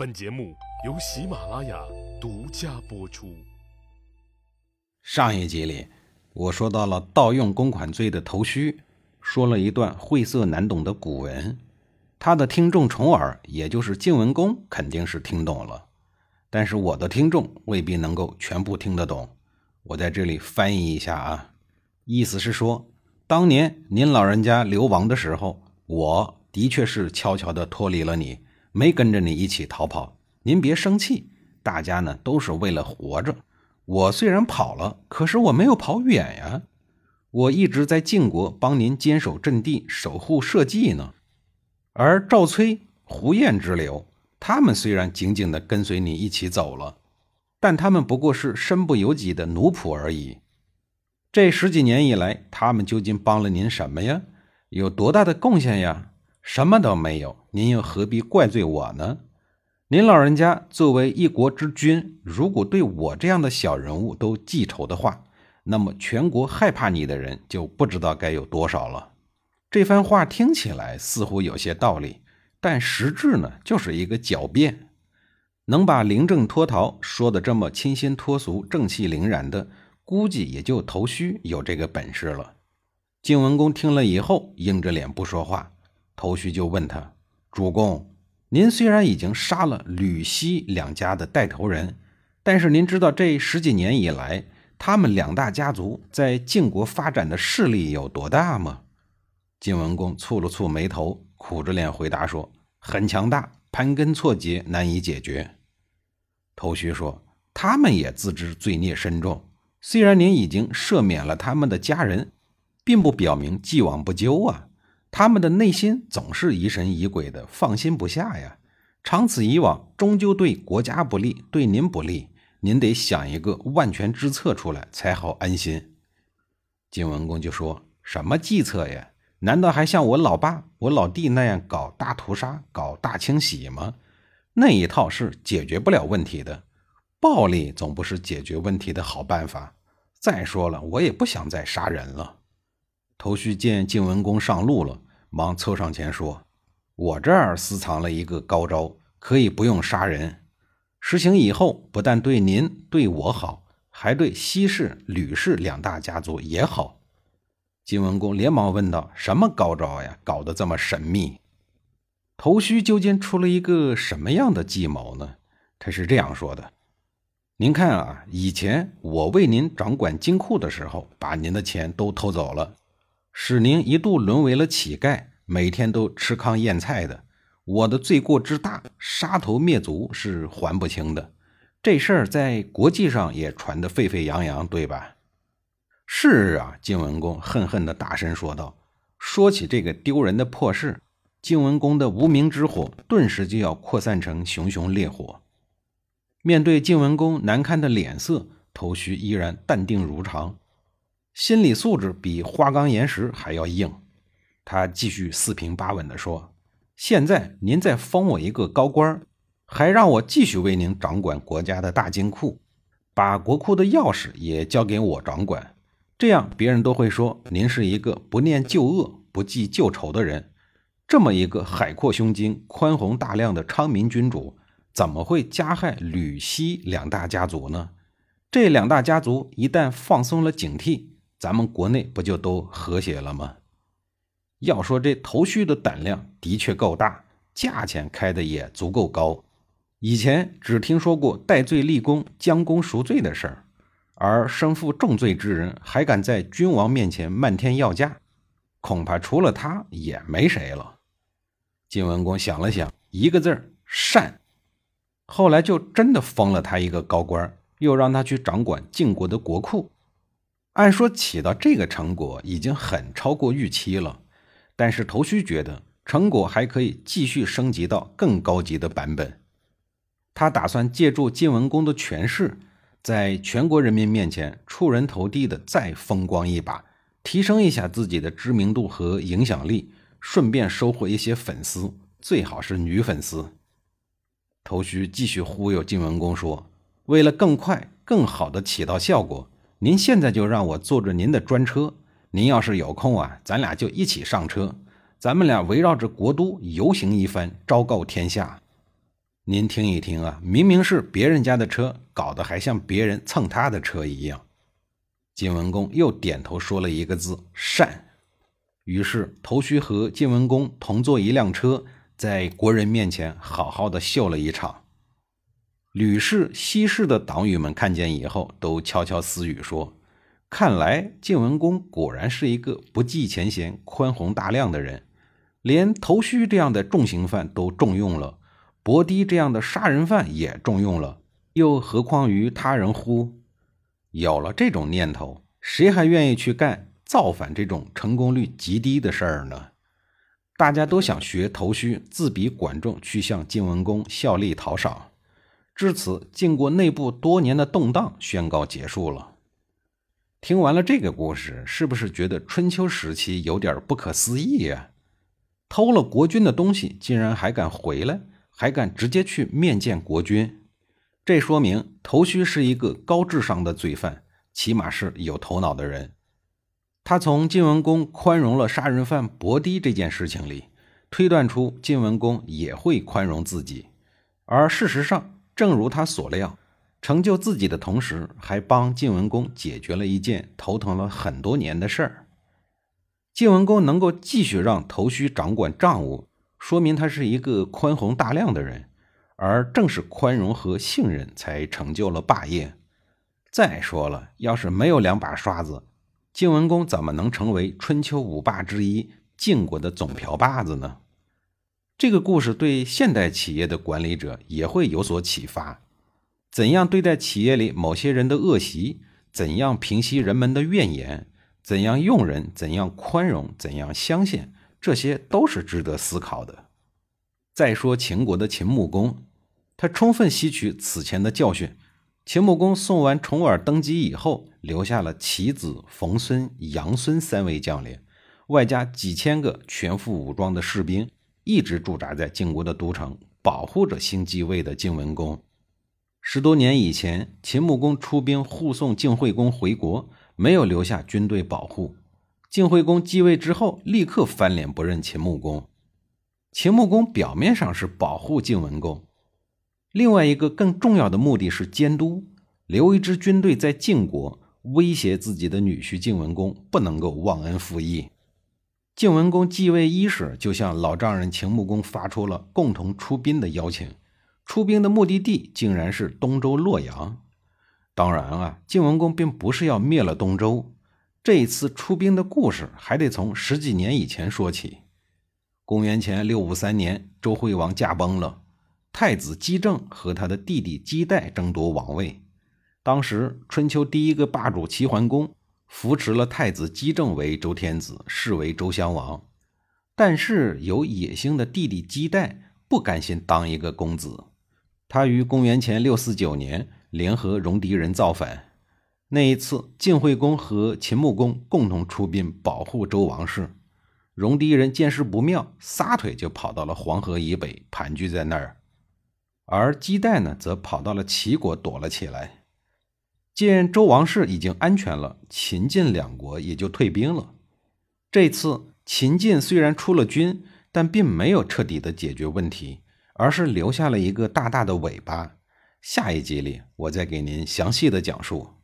本节目由喜马拉雅独家播出。上一集里，我说到了盗用公款罪的头须，说了一段晦涩难懂的古文。他的听众重耳，也就是晋文公，肯定是听懂了，但是我的听众未必能够全部听得懂。我在这里翻译一下啊，意思是说，当年您老人家流亡的时候，我的确是悄悄地脱离了你，没跟着你一起逃跑。您别生气，大家呢都是为了活着。我虽然跑了，可是我没有跑远呀，我一直在晋国帮您坚守阵地，守护社稷呢。而赵崔、胡彦之流，他们虽然紧紧地跟随你一起走了，但他们不过是身不由己的奴仆而已。这十几年以来，他们究竟帮了您什么呀？有多大的贡献呀？什么都没有，您又何必怪罪我呢？您老人家作为一国之君，如果对我这样的小人物都记仇的话，那么全国害怕你的人就不知道该有多少了。这番话听起来似乎有些道理，但实质呢，就是一个狡辩。能把临阵脱逃说的这么清新脱俗、正气凛然的，估计也就头须有这个本事了。晋文公听了以后，硬着脸不说话。头绪就问他：“主公，您虽然已经杀了吕西两家的带头人，但是您知道这十几年以来，他们两大家族在晋国发展的势力有多大吗？”晋文公蹙了蹙眉头，苦着脸回答说：“很强大，盘根错节，难以解决。”头绪说：“他们也自知罪孽深重，虽然您已经赦免了他们的家人，并不表明既往不咎啊。他们的内心总是疑神疑鬼的，放心不下呀。长此以往，终究对国家不利，对您不利。您得想一个万全之策出来，才好安心。”晋文公就说：“什么计策呀？”难道还像我老爸、我老弟那样搞大屠杀、搞大清洗吗？那一套是解决不了问题的。暴力总不是解决问题的好办法。再说了，我也不想再杀人了。头须见晋文公上路了，忙凑上前说：“我这儿私藏了一个高招，可以不用杀人。实行以后，不但对您、对我好，还对西氏、吕氏两大家族也好。”晋文公连忙问道：“什么高招呀？搞得这么神秘？头须究竟出了一个什么样的计谋呢？”他是这样说的：“您看啊，以前我为您掌管金库的时候，把您的钱都偷走了，使您一度沦为了乞丐，每天都吃糠咽菜的。我的罪过之大，杀头灭族是还不清的。这事儿在国际上也传得沸沸扬扬，对吧？”是啊，晋文公恨恨地大声说道：“说起这个丢人的破事，晋文公的无名之火顿时就要扩散成熊熊烈火。”面对晋文公难看的脸色，头须依然淡定如常，心理素质比花岗岩石还要硬。他继续四平八稳地说：“现在您再封我一个高官，还让我继续为您掌管国家的大金库，把国库的钥匙也交给我掌管。”这样，别人都会说您是一个不念旧恶、不记旧仇的人。这么一个海阔胸襟、宽宏大量的昌明君主，怎么会加害吕西两大家族呢？这两大家族一旦放松了警惕，咱们国内不就都和谐了吗？要说这头须的胆量的确够大，价钱开的也足够高。以前只听说过戴罪立功、将功赎罪的事儿。而身负重罪之人还敢在君王面前漫天要价，恐怕除了他也没谁了。晋文公想了想，一个字儿善。后来就真的封了他一个高官，又让他去掌管晋国的国库。按说起到这个成果已经很超过预期了，但是头须觉得成果还可以继续升级到更高级的版本。他打算借助晋文公的权势。在全国人民面前出人头地的再风光一把，提升一下自己的知名度和影响力，顺便收获一些粉丝，最好是女粉丝。头须继续忽悠晋文公说：“为了更快、更好的起到效果，您现在就让我坐着您的专车。您要是有空啊，咱俩就一起上车，咱们俩围绕着国都游行一番，昭告天下。”您听一听啊，明明是别人家的车，搞得还像别人蹭他的车一样。晋文公又点头说了一个字：“善。”于是头须和晋文公同坐一辆车，在国人面前好好的秀了一场。吕氏、西氏的党羽们看见以后，都悄悄私语说：“看来晋文公果然是一个不计前嫌、宽宏大量的人，连头须这样的重刑犯都重用了。”伯堤这样的杀人犯也重用了，又何况于他人乎？有了这种念头，谁还愿意去干造反这种成功率极低的事儿呢？大家都想学头须，自比管仲，去向晋文公效力讨赏。至此，晋国内部多年的动荡宣告结束了。听完了这个故事，是不是觉得春秋时期有点不可思议呀？偷了国君的东西，竟然还敢回来？还敢直接去面见国君，这说明头须是一个高智商的罪犯，起码是有头脑的人。他从晋文公宽容了杀人犯伯堤这件事情里，推断出晋文公也会宽容自己。而事实上，正如他所料，成就自己的同时，还帮晋文公解决了一件头疼了很多年的事儿。晋文公能够继续让头须掌管账务。说明他是一个宽宏大量的人，而正是宽容和信任才成就了霸业。再说了，要是没有两把刷子，晋文公怎么能成为春秋五霸之一晋国的总瓢把子呢？这个故事对现代企业的管理者也会有所启发：怎样对待企业里某些人的恶习？怎样平息人们的怨言？怎样用人？怎样宽容？怎样相信？这些都是值得思考的。再说秦国的秦穆公，他充分吸取此前的教训。秦穆公送完重耳登基以后，留下了其子冯孙、杨孙三位将领，外加几千个全副武装的士兵，一直驻扎在晋国的都城，保护着新继位的晋文公。十多年以前，秦穆公出兵护送晋惠公回国，没有留下军队保护。晋惠公继位之后，立刻翻脸不认秦穆公。秦穆公表面上是保护晋文公，另外一个更重要的目的是监督，留一支军队在晋国，威胁自己的女婿晋文公不能够忘恩负义。晋文公继位伊始，就向老丈人秦穆公发出了共同出兵的邀请，出兵的目的地竟然是东周洛阳。当然啊，晋文公并不是要灭了东周。这一次出兵的故事还得从十几年以前说起。公元前六五三年，周惠王驾崩了，太子姬政和他的弟弟姬代争夺王位。当时，春秋第一个霸主齐桓公扶持了太子姬政为周天子，是为周襄王。但是，有野心的弟弟姬代不甘心当一个公子，他于公元前六四九年联合戎狄人造反。那一次，晋惠公和秦穆公共同出兵保护周王室，戎狄人见势不妙，撒腿就跑到了黄河以北，盘踞在那儿。而姬代呢，则跑到了齐国躲了起来。见周王室已经安全了，秦晋两国也就退兵了。这次秦晋虽然出了军，但并没有彻底的解决问题，而是留下了一个大大的尾巴。下一集里，我再给您详细的讲述。